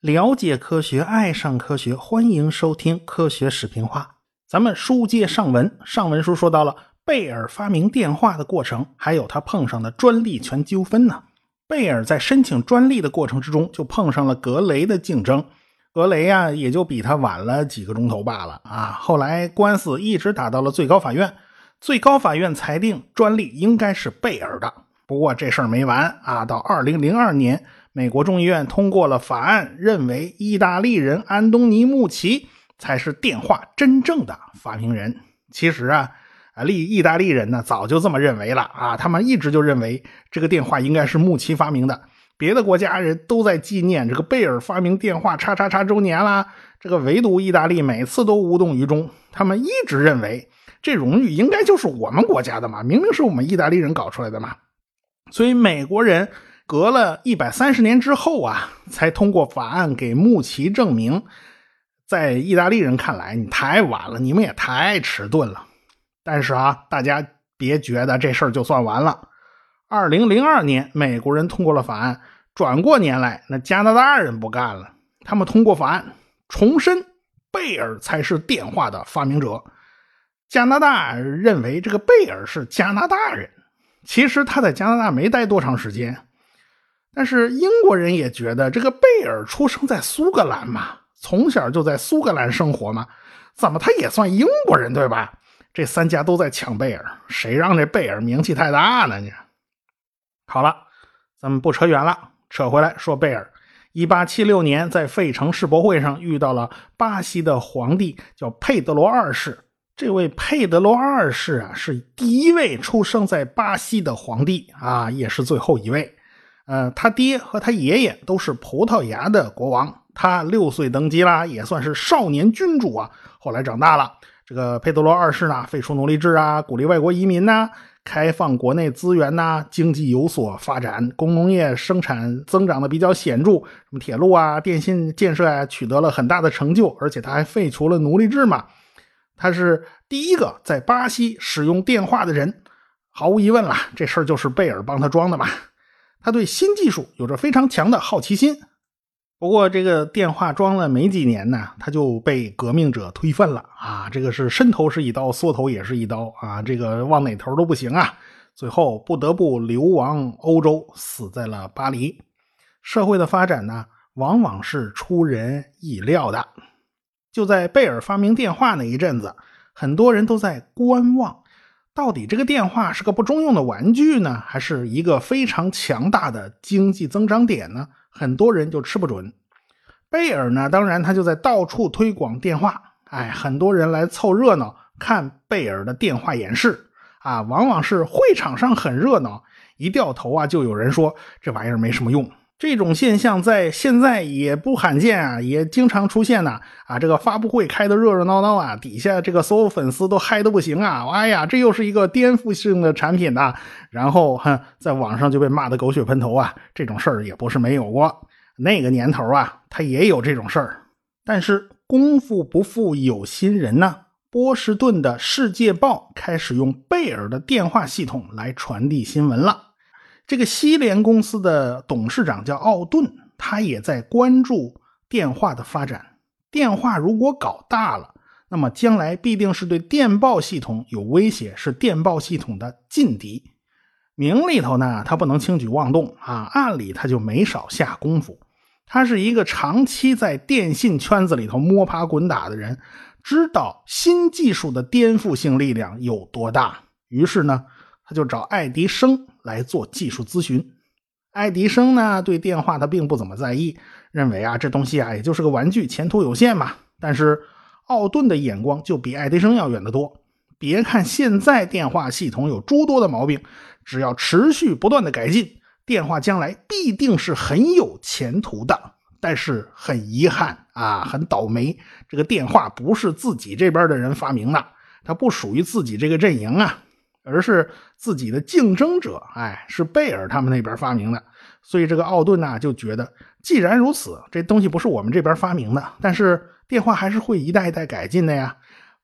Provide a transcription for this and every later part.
了解科学，爱上科学，欢迎收听科学视频化。咱们书接上文，上文书说到了贝尔发明电话的过程，还有他碰上的专利权纠纷呢。贝尔在申请专利的过程之中，就碰上了格雷的竞争。格雷呀，也就比他晚了几个钟头罢了啊。后来官司一直打到了最高法院，最高法院裁定专利应该是贝尔的。不过这事儿没完啊，到二零零二年。美国众议院通过了法案，认为意大利人安东尼·穆奇才是电话真正的发明人。其实啊，啊，利意大利人呢早就这么认为了啊，他们一直就认为这个电话应该是穆奇发明的。别的国家人都在纪念这个贝尔发明电话叉叉叉周年啦，这个唯独意大利每次都无动于衷。他们一直认为这荣誉应该就是我们国家的嘛，明明是我们意大利人搞出来的嘛。所以美国人。隔了一百三十年之后啊，才通过法案给穆奇证明。在意大利人看来，你太晚了，你们也太迟钝了。但是啊，大家别觉得这事儿就算完了。二零零二年，美国人通过了法案。转过年来，那加拿大人不干了，他们通过法案，重申贝尔才是电话的发明者。加拿大认为这个贝尔是加拿大人，其实他在加拿大没待多长时间。但是英国人也觉得这个贝尔出生在苏格兰嘛，从小就在苏格兰生活嘛，怎么他也算英国人对吧？这三家都在抢贝尔，谁让这贝尔名气太大呢？你好了，咱们不扯远了，扯回来说贝尔。一八七六年在费城世博会上遇到了巴西的皇帝，叫佩德罗二世。这位佩德罗二世啊，是第一位出生在巴西的皇帝啊，也是最后一位。呃，他爹和他爷爷都是葡萄牙的国王。他六岁登基啦，也算是少年君主啊。后来长大了，这个佩德罗二世呢，废除奴隶制啊，鼓励外国移民呐，开放国内资源呐，经济有所发展，工农业生产增长的比较显著，什么铁路啊、电信建设啊，取得了很大的成就。而且他还废除了奴隶制嘛。他是第一个在巴西使用电话的人，毫无疑问了，这事儿就是贝尔帮他装的嘛。他对新技术有着非常强的好奇心，不过这个电话装了没几年呢，他就被革命者推翻了啊！这个是伸头是一刀，缩头也是一刀啊！这个往哪头都不行啊！最后不得不流亡欧洲，死在了巴黎。社会的发展呢，往往是出人意料的。就在贝尔发明电话那一阵子，很多人都在观望。到底这个电话是个不中用的玩具呢，还是一个非常强大的经济增长点呢？很多人就吃不准。贝尔呢，当然他就在到处推广电话，哎，很多人来凑热闹看贝尔的电话演示啊，往往是会场上很热闹，一掉头啊，就有人说这玩意儿没什么用。这种现象在现在也不罕见啊，也经常出现呢。啊，这个发布会开的热热闹闹啊，底下这个所有粉丝都嗨的不行啊！哎呀，这又是一个颠覆性的产品呐！然后哈，在网上就被骂的狗血喷头啊！这种事儿也不是没有过，那个年头啊，他也有这种事儿。但是功夫不负有心人呐，波士顿的《世界报》开始用贝尔的电话系统来传递新闻了。这个西联公司的董事长叫奥顿，他也在关注电话的发展。电话如果搞大了，那么将来必定是对电报系统有威胁，是电报系统的劲敌。明里头呢，他不能轻举妄动啊；暗里他就没少下功夫。他是一个长期在电信圈子里头摸爬滚打的人，知道新技术的颠覆性力量有多大。于是呢，他就找爱迪生。来做技术咨询，爱迪生呢对电话他并不怎么在意，认为啊这东西啊也就是个玩具，前途有限嘛。但是奥顿的眼光就比爱迪生要远得多。别看现在电话系统有诸多的毛病，只要持续不断的改进，电话将来必定是很有前途的。但是很遗憾啊，很倒霉，这个电话不是自己这边的人发明的，它不属于自己这个阵营啊。而是自己的竞争者，哎，是贝尔他们那边发明的，所以这个奥顿呢就觉得，既然如此，这东西不是我们这边发明的，但是电话还是会一代一代改进的呀，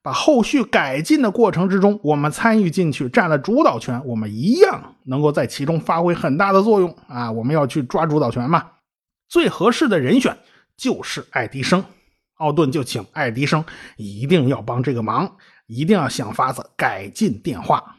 把后续改进的过程之中，我们参与进去，占了主导权，我们一样能够在其中发挥很大的作用啊！我们要去抓主导权嘛。最合适的人选就是爱迪生，奥顿就请爱迪生一定要帮这个忙，一定要想法子改进电话。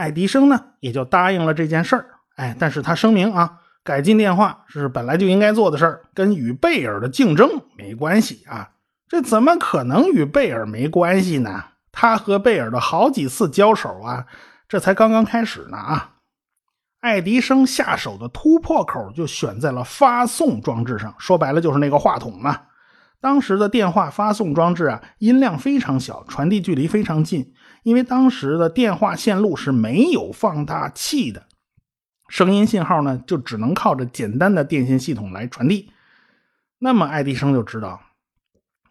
爱迪生呢也就答应了这件事儿。哎，但是他声明啊，改进电话是本来就应该做的事儿，跟与贝尔的竞争没关系啊。这怎么可能与贝尔没关系呢？他和贝尔的好几次交手啊，这才刚刚开始呢啊！爱迪生下手的突破口就选在了发送装置上，说白了就是那个话筒嘛。当时的电话发送装置啊，音量非常小，传递距离非常近，因为当时的电话线路是没有放大器的，声音信号呢就只能靠着简单的电信系统来传递。那么爱迪生就知道。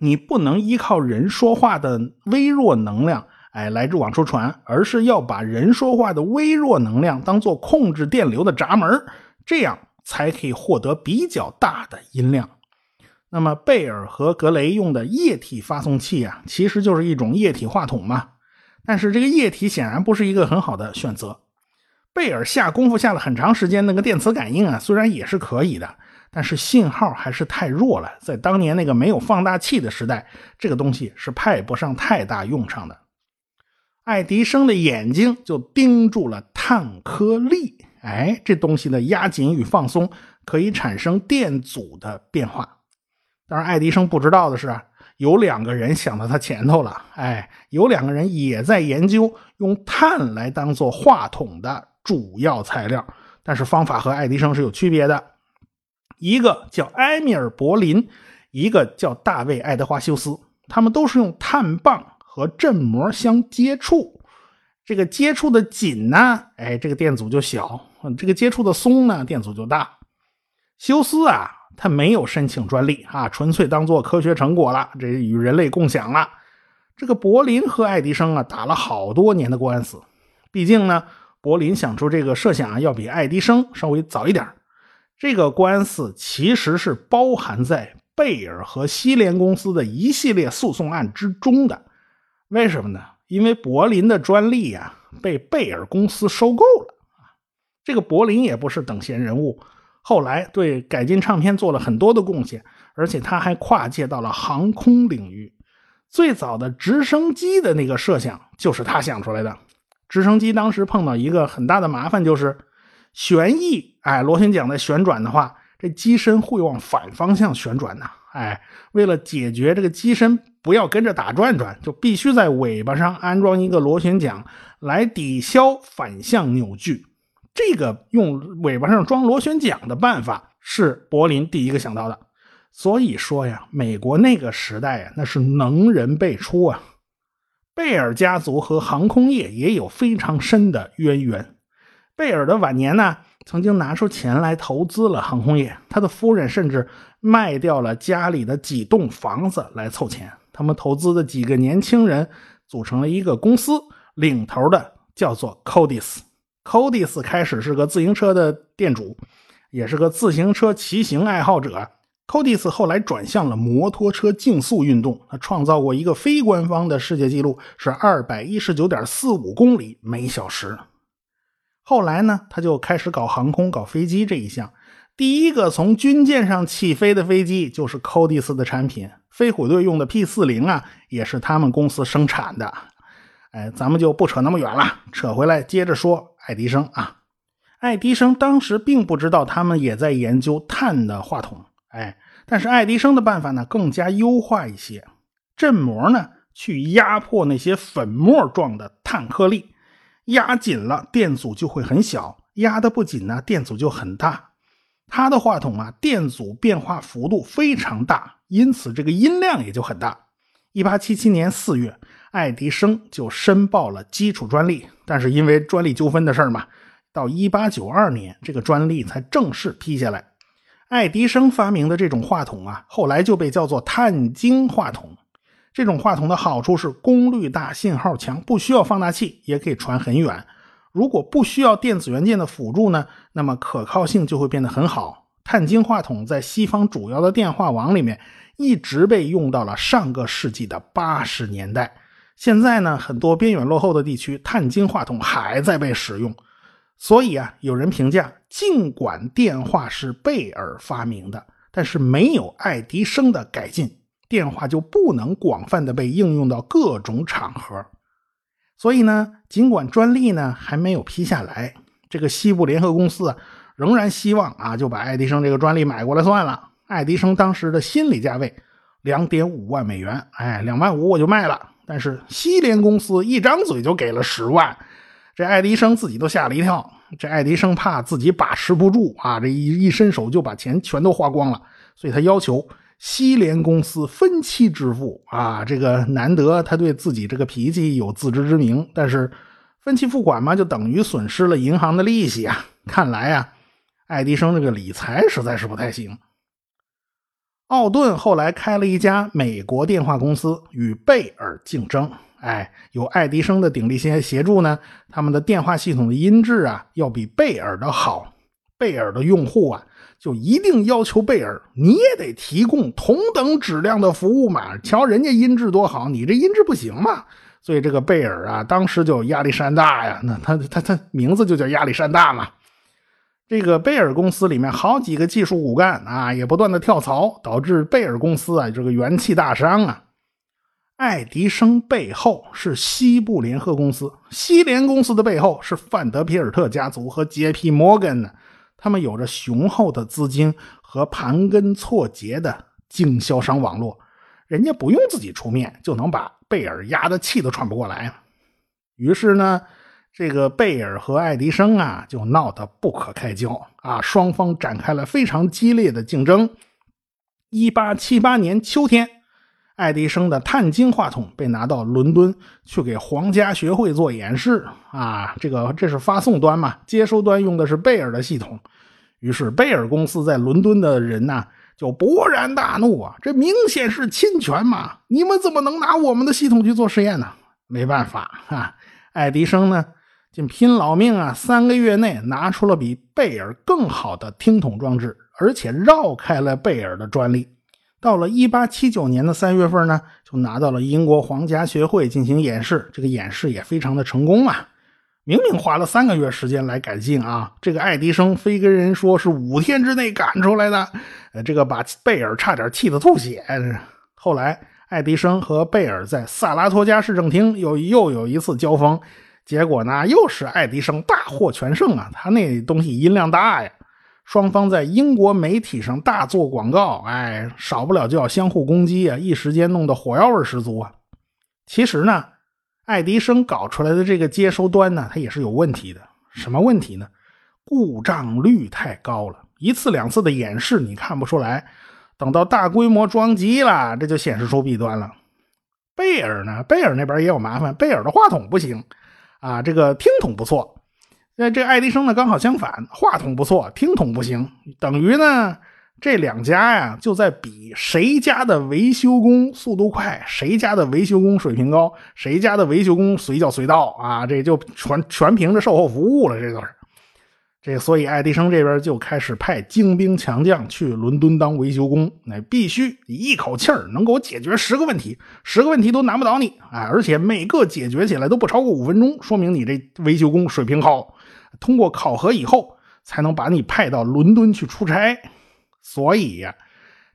你不能依靠人说话的微弱能量，哎，来往出传，而是要把人说话的微弱能量当做控制电流的闸门，这样才可以获得比较大的音量。那么贝尔和格雷用的液体发送器啊，其实就是一种液体话筒嘛。但是这个液体显然不是一个很好的选择。贝尔下功夫下了很长时间，那个电磁感应啊，虽然也是可以的。但是信号还是太弱了，在当年那个没有放大器的时代，这个东西是派不上太大用场的。爱迪生的眼睛就盯住了碳颗粒，哎，这东西的压紧与放松可以产生电阻的变化。当然，爱迪生不知道的是，有两个人想到他前头了，哎，有两个人也在研究用碳来当做话筒的主要材料，但是方法和爱迪生是有区别的。一个叫埃米尔·柏林，一个叫大卫·爱德华修斯，他们都是用碳棒和振膜相接触。这个接触的紧呢，哎，这个电阻就小；这个接触的松呢，电阻就大。休斯啊，他没有申请专利啊，纯粹当做科学成果了，这与人类共享了。这个柏林和爱迪生啊，打了好多年的官司。毕竟呢，柏林想出这个设想啊，要比爱迪生稍微早一点。这个官司其实是包含在贝尔和西联公司的一系列诉讼案之中的。为什么呢？因为柏林的专利呀被贝尔公司收购了啊。这个柏林也不是等闲人物，后来对改进唱片做了很多的贡献，而且他还跨界到了航空领域。最早的直升机的那个设想就是他想出来的。直升机当时碰到一个很大的麻烦，就是。旋翼，哎，螺旋桨在旋转的话，这机身会往反方向旋转呢。哎，为了解决这个机身不要跟着打转转，就必须在尾巴上安装一个螺旋桨来抵消反向扭矩。这个用尾巴上装螺旋桨的办法是柏林第一个想到的。所以说呀，美国那个时代呀，那是能人辈出啊。贝尔家族和航空业也有非常深的渊源。贝尔的晚年呢，曾经拿出钱来投资了航空业。他的夫人甚至卖掉了家里的几栋房子来凑钱。他们投资的几个年轻人组成了一个公司，领头的叫做 Codis。Codis 开始是个自行车的店主，也是个自行车骑行爱好者。Codis 后来转向了摩托车竞速运动，他创造过一个非官方的世界纪录，是二百一十九点四五公里每小时。后来呢，他就开始搞航空、搞飞机这一项。第一个从军舰上起飞的飞机就是 Codis 的产品，飞虎队用的 P 四零啊，也是他们公司生产的。哎，咱们就不扯那么远了，扯回来接着说爱迪生啊。爱迪生当时并不知道他们也在研究碳的话筒，哎，但是爱迪生的办法呢更加优化一些，振膜呢去压迫那些粉末状的碳颗粒。压紧了，电阻就会很小；压的不紧呢，电阻就很大。他的话筒啊，电阻变化幅度非常大，因此这个音量也就很大。一八七七年四月，爱迪生就申报了基础专利，但是因为专利纠纷的事儿嘛，到一八九二年，这个专利才正式批下来。爱迪生发明的这种话筒啊，后来就被叫做碳晶话筒。这种话筒的好处是功率大、信号强，不需要放大器也可以传很远。如果不需要电子元件的辅助呢，那么可靠性就会变得很好。碳晶话筒在西方主要的电话网里面一直被用到了上个世纪的八十年代。现在呢，很多边远落后的地区，碳晶话筒还在被使用。所以啊，有人评价，尽管电话是贝尔发明的，但是没有爱迪生的改进，电话就不能广泛的被应用到各种场合。所以呢，尽管专利呢还没有批下来，这个西部联合公司啊，仍然希望啊就把爱迪生这个专利买过来算了。爱迪生当时的心理价位两点五万美元，哎，两万五我就卖了。但是西联公司一张嘴就给了十万，这爱迪生自己都吓了一跳。这爱迪生怕自己把持不住啊，这一一伸手就把钱全都花光了，所以他要求西联公司分期支付啊。这个难得他对自己这个脾气有自知之明，但是分期付款嘛，就等于损失了银行的利息啊。看来啊，爱迪生这个理财实在是不太行。奥顿后来开了一家美国电话公司，与贝尔竞争。哎，有爱迪生的鼎力协协助呢，他们的电话系统的音质啊，要比贝尔的好。贝尔的用户啊，就一定要求贝尔，你也得提供同等质量的服务嘛。瞧人家音质多好，你这音质不行嘛。所以这个贝尔啊，当时就亚历山大呀，那他他他名字就叫亚历山大嘛。这个贝尔公司里面好几个技术骨干啊，也不断的跳槽，导致贝尔公司啊这个元气大伤啊。爱迪生背后是西部联合公司，西联公司的背后是范德皮尔特家族和杰皮摩根呢，他们有着雄厚的资金和盘根错节的经销商网络，人家不用自己出面就能把贝尔压得气都喘不过来。于是呢。这个贝尔和爱迪生啊，就闹得不可开交啊，双方展开了非常激烈的竞争。一八七八年秋天，爱迪生的碳晶话筒被拿到伦敦去给皇家学会做演示啊，这个这是发送端嘛，接收端用的是贝尔的系统。于是贝尔公司在伦敦的人呢，就勃然大怒啊，这明显是侵权嘛，你们怎么能拿我们的系统去做实验呢？没办法啊，爱迪生呢。竟拼老命啊！三个月内拿出了比贝尔更好的听筒装置，而且绕开了贝尔的专利。到了一八七九年的三月份呢，就拿到了英国皇家学会进行演示。这个演示也非常的成功啊！明明花了三个月时间来改进啊，这个爱迪生非跟人说是五天之内赶出来的，呃，这个把贝尔差点气得吐血。后来，爱迪生和贝尔在萨拉托加市政厅又又有一次交锋。结果呢，又是爱迪生大获全胜啊！他那东西音量大呀，双方在英国媒体上大做广告，哎，少不了就要相互攻击啊！一时间弄得火药味十足啊！其实呢，爱迪生搞出来的这个接收端呢，它也是有问题的。什么问题呢？故障率太高了，一次两次的演示你看不出来，等到大规模装机了，这就显示出弊端了。贝尔呢，贝尔那边也有麻烦，贝尔的话筒不行。啊，这个听筒不错，那这爱迪生呢刚好相反，话筒不错，听筒不行，等于呢这两家呀就在比谁家的维修工速度快，谁家的维修工水平高，谁家的维修工随叫随到啊，这就全全凭着售后服务了，这都是。这所以爱迪生这边就开始派精兵强将去伦敦当维修工，那必须一口气儿能给我解决十个问题，十个问题都难不倒你啊！而且每个解决起来都不超过五分钟，说明你这维修工水平好。通过考核以后，才能把你派到伦敦去出差。所以呀，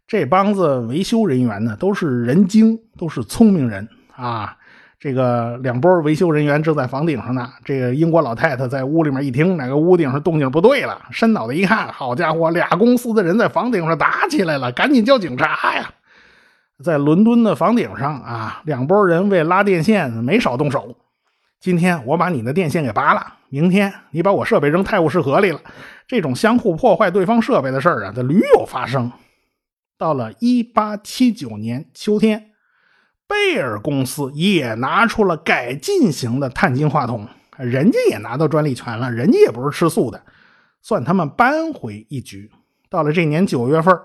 这帮子维修人员呢，都是人精，都是聪明人啊。这个两波维修人员正在房顶上呢。这个英国老太太在屋里面一听，哪个屋顶上动静不对了，伸脑袋一看，好家伙，俩公司的人在房顶上打起来了，赶紧叫警察呀！在伦敦的房顶上啊，两拨人为拉电线没少动手。今天我把你的电线给拔了，明天你把我设备扔泰晤士河里了。这种相互破坏对方设备的事儿啊，这屡有发生。到了1879年秋天。贝尔公司也拿出了改进型的碳晶话筒，人家也拿到专利权了，人家也不是吃素的，算他们扳回一局。到了这年九月份，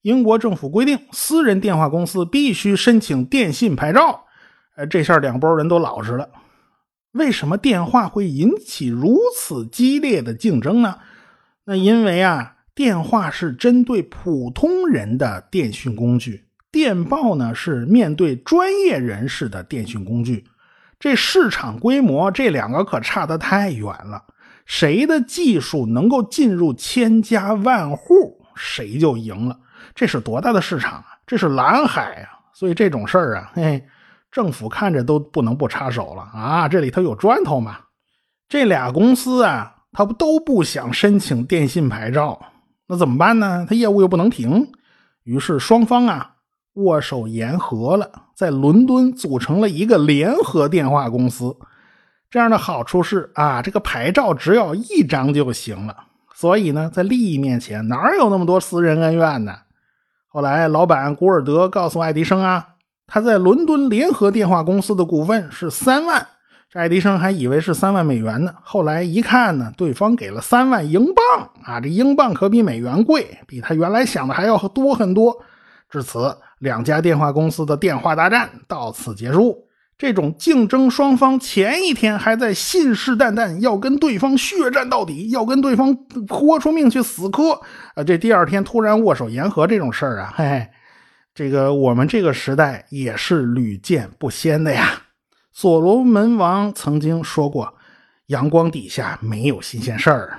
英国政府规定，私人电话公司必须申请电信牌照。呃，这下两拨人都老实了。为什么电话会引起如此激烈的竞争呢？那因为啊，电话是针对普通人的电讯工具。电报呢是面对专业人士的电讯工具，这市场规模，这两个可差得太远了。谁的技术能够进入千家万户，谁就赢了。这是多大的市场啊！这是蓝海啊！所以这种事儿啊，嘿，政府看着都不能不插手了啊！这里头有砖头嘛。这俩公司啊，他不都不想申请电信牌照，那怎么办呢？他业务又不能停，于是双方啊。握手言和了，在伦敦组成了一个联合电话公司。这样的好处是啊，这个牌照只要一张就行了。所以呢，在利益面前，哪有那么多私人恩怨呢？后来，老板古尔德告诉爱迪生啊，他在伦敦联合电话公司的股份是三万。这爱迪生还以为是三万美元呢，后来一看呢，对方给了三万英镑啊，这英镑可比美元贵，比他原来想的还要多很多。至此。两家电话公司的电话大战到此结束。这种竞争双方前一天还在信誓旦旦要跟对方血战到底，要跟对方豁出命去死磕啊！这第二天突然握手言和这种事儿啊，嘿嘿，这个我们这个时代也是屡见不鲜的呀。所罗门王曾经说过：“阳光底下没有新鲜事儿。”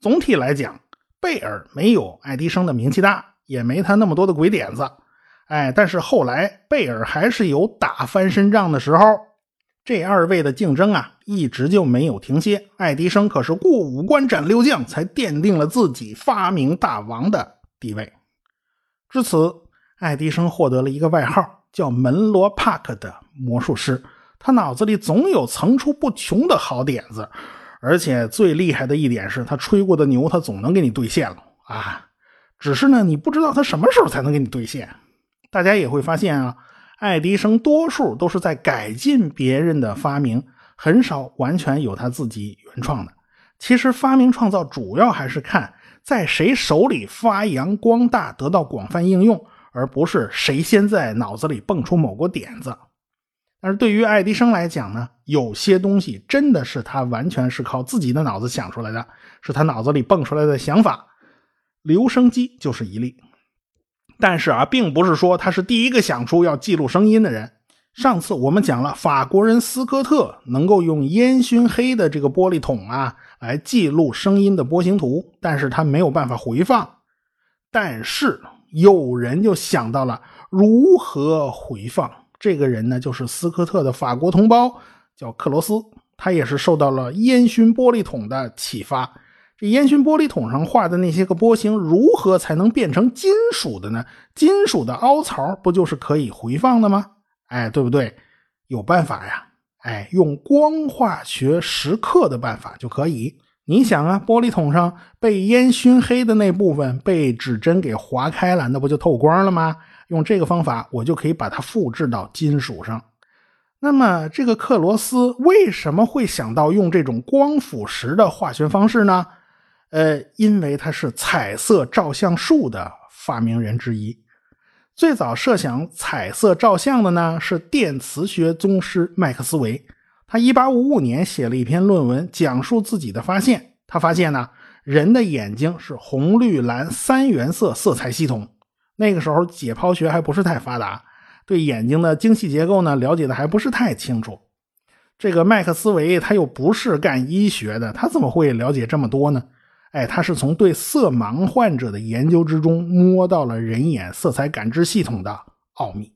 总体来讲，贝尔没有爱迪生的名气大，也没他那么多的鬼点子。哎，但是后来贝尔还是有打翻身仗的时候，这二位的竞争啊，一直就没有停歇。爱迪生可是过五关斩六将，才奠定了自己发明大王的地位。至此，爱迪生获得了一个外号，叫门罗帕克的魔术师。他脑子里总有层出不穷的好点子，而且最厉害的一点是他吹过的牛，他总能给你兑现了啊！只是呢，你不知道他什么时候才能给你兑现。大家也会发现啊，爱迪生多数都是在改进别人的发明，很少完全有他自己原创的。其实发明创造主要还是看在谁手里发扬光大，得到广泛应用，而不是谁先在脑子里蹦出某个点子。但是对于爱迪生来讲呢，有些东西真的是他完全是靠自己的脑子想出来的，是他脑子里蹦出来的想法。留声机就是一例。但是啊，并不是说他是第一个想出要记录声音的人。上次我们讲了，法国人斯科特能够用烟熏黑的这个玻璃桶啊来记录声音的波形图，但是他没有办法回放。但是有人就想到了如何回放，这个人呢就是斯科特的法国同胞，叫克罗斯，他也是受到了烟熏玻璃桶的启发。这烟熏玻璃桶上画的那些个波形，如何才能变成金属的呢？金属的凹槽不就是可以回放的吗？哎，对不对？有办法呀！哎，用光化学蚀刻的办法就可以。你想啊，玻璃桶上被烟熏黑的那部分被指针给划开了，那不就透光了吗？用这个方法，我就可以把它复制到金属上。那么，这个克罗斯为什么会想到用这种光腐蚀的化学方式呢？呃，因为他是彩色照相术的发明人之一。最早设想彩色照相的呢，是电磁学宗师麦克斯韦。他1855年写了一篇论文，讲述自己的发现。他发现呢，人的眼睛是红、绿、蓝三原色色彩系统。那个时候解剖学还不是太发达，对眼睛的精细结构呢，了解的还不是太清楚。这个麦克斯韦他又不是干医学的，他怎么会了解这么多呢？哎，他是从对色盲患者的研究之中摸到了人眼色彩感知系统的奥秘。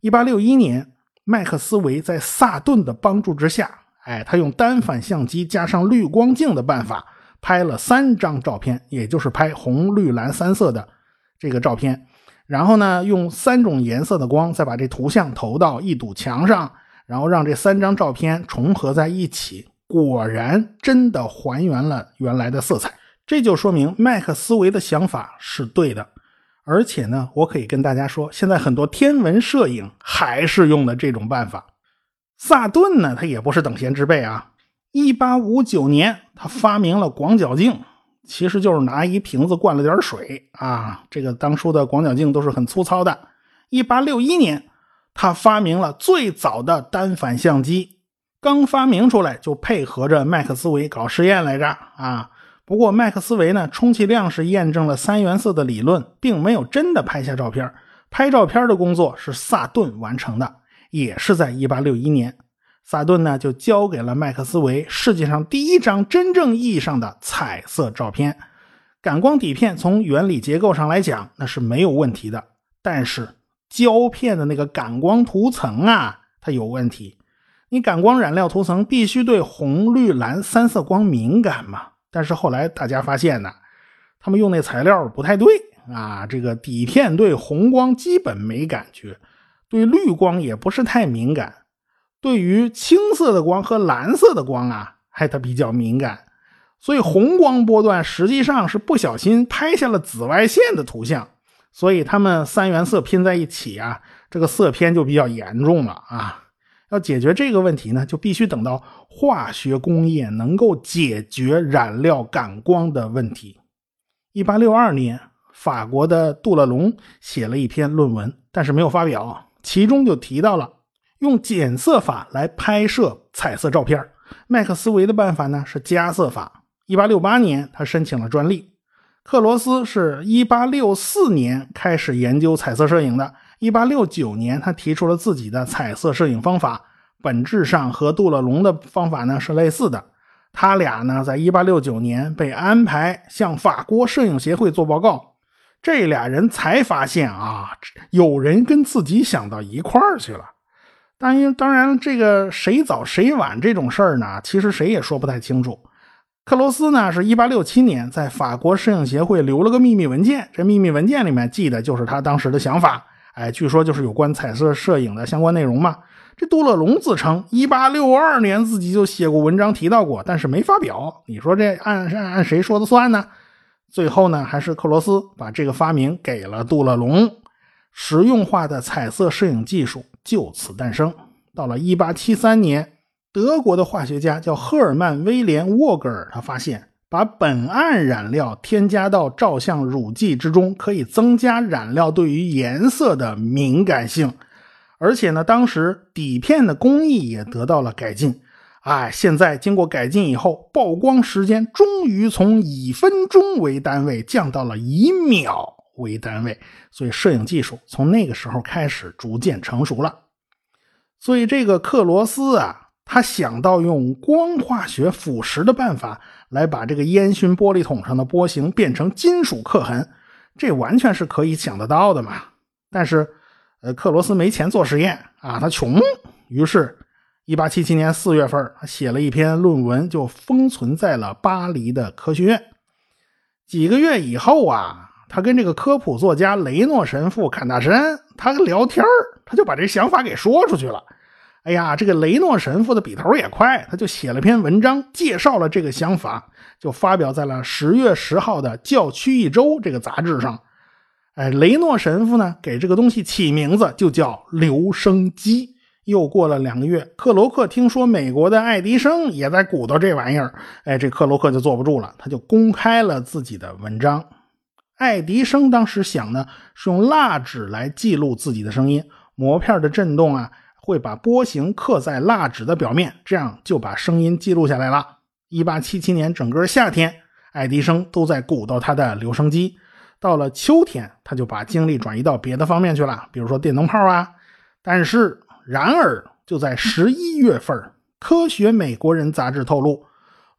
一八六一年，麦克斯韦在萨顿的帮助之下，哎，他用单反相机加上滤光镜的办法拍了三张照片，也就是拍红、绿、蓝三色的这个照片。然后呢，用三种颜色的光再把这图像投到一堵墙上，然后让这三张照片重合在一起。果然，真的还原了原来的色彩，这就说明麦克斯韦的想法是对的。而且呢，我可以跟大家说，现在很多天文摄影还是用的这种办法。萨顿呢，他也不是等闲之辈啊。一八五九年，他发明了广角镜，其实就是拿一瓶子灌了点水啊。这个当初的广角镜都是很粗糙的。一八六一年，他发明了最早的单反相机。刚发明出来就配合着麦克斯韦搞实验来着啊！不过麦克斯韦呢，充其量是验证了三原色的理论，并没有真的拍下照片。拍照片的工作是萨顿完成的，也是在1861年。萨顿呢就交给了麦克斯韦世界上第一张真正意义上的彩色照片。感光底片从原理结构上来讲那是没有问题的，但是胶片的那个感光涂层啊，它有问题。你感光染料涂层必须对红、绿、蓝三色光敏感嘛？但是后来大家发现呢，他们用那材料不太对啊。这个底片对红光基本没感觉，对绿光也不是太敏感，对于青色的光和蓝色的光啊，还它比较敏感。所以红光波段实际上是不小心拍下了紫外线的图像，所以它们三原色拼在一起啊，这个色偏就比较严重了啊。要解决这个问题呢，就必须等到化学工业能够解决染料感光的问题。一八六二年，法国的杜勒龙写了一篇论文，但是没有发表，其中就提到了用减色法来拍摄彩色照片。麦克斯韦的办法呢是加色法。一八六八年，他申请了专利。克罗斯是一八六四年开始研究彩色摄影的。一八六九年，他提出了自己的彩色摄影方法，本质上和杜勒龙的方法呢是类似的。他俩呢，在一八六九年被安排向法国摄影协会做报告。这俩人才发现啊，有人跟自己想到一块儿去了。当然，当然，这个谁早谁晚这种事儿呢，其实谁也说不太清楚。克罗斯呢，是一八六七年在法国摄影协会留了个秘密文件，这秘密文件里面记的就是他当时的想法。哎，据说就是有关彩色摄影的相关内容嘛。这杜勒龙自称一八六二年自己就写过文章提到过，但是没发表。你说这按按按谁说的算呢？最后呢，还是克罗斯把这个发明给了杜勒龙，实用化的彩色摄影技术就此诞生。到了一八七三年。德国的化学家叫赫尔曼·威廉·沃格尔，他发现把苯胺染料添加到照相乳剂之中，可以增加染料对于颜色的敏感性，而且呢，当时底片的工艺也得到了改进。哎，现在经过改进以后，曝光时间终于从以分钟为单位降到了以秒为单位，所以摄影技术从那个时候开始逐渐成熟了。所以这个克罗斯啊。他想到用光化学腐蚀的办法来把这个烟熏玻璃桶上的波形变成金属刻痕，这完全是可以想得到的嘛。但是，呃，克罗斯没钱做实验啊，他穷。于是，1877年4月份，他写了一篇论文，就封存在了巴黎的科学院。几个月以后啊，他跟这个科普作家雷诺神父侃大神，他聊天他就把这想法给说出去了。哎呀，这个雷诺神父的笔头也快，他就写了篇文章，介绍了这个想法，就发表在了十月十号的《教区一周》这个杂志上。哎，雷诺神父呢，给这个东西起名字就叫留声机。又过了两个月，克罗克听说美国的爱迪生也在鼓捣这玩意儿，哎，这克罗克就坐不住了，他就公开了自己的文章。爱迪生当时想呢，是用蜡纸来记录自己的声音，膜片的震动啊。会把波形刻在蜡纸的表面，这样就把声音记录下来了。一八七七年整个夏天，爱迪生都在鼓捣他的留声机。到了秋天，他就把精力转移到别的方面去了，比如说电灯泡啊。但是，然而就在十一月份，《科学美国人》杂志透露。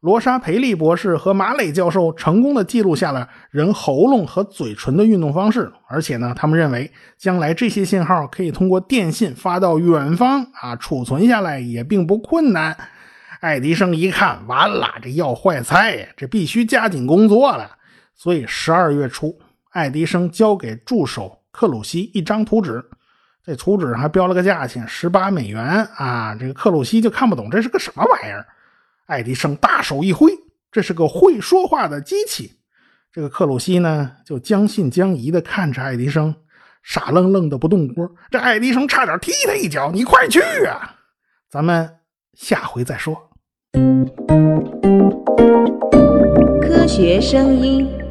罗莎·培利博士和马磊教授成功的记录下了人喉咙和嘴唇的运动方式，而且呢，他们认为将来这些信号可以通过电信发到远方啊，储存下来也并不困难。爱迪生一看，完了，这要坏菜呀，这必须加紧工作了。所以十二月初，爱迪生交给助手克鲁西一张图纸，这图纸上还标了个价钱，十八美元啊。这个克鲁西就看不懂这是个什么玩意儿。爱迪生大手一挥，这是个会说话的机器。这个克鲁西呢，就将信将疑的看着爱迪生，傻愣愣的不动窝。这爱迪生差点踢他一脚。你快去啊！咱们下回再说。科学声音。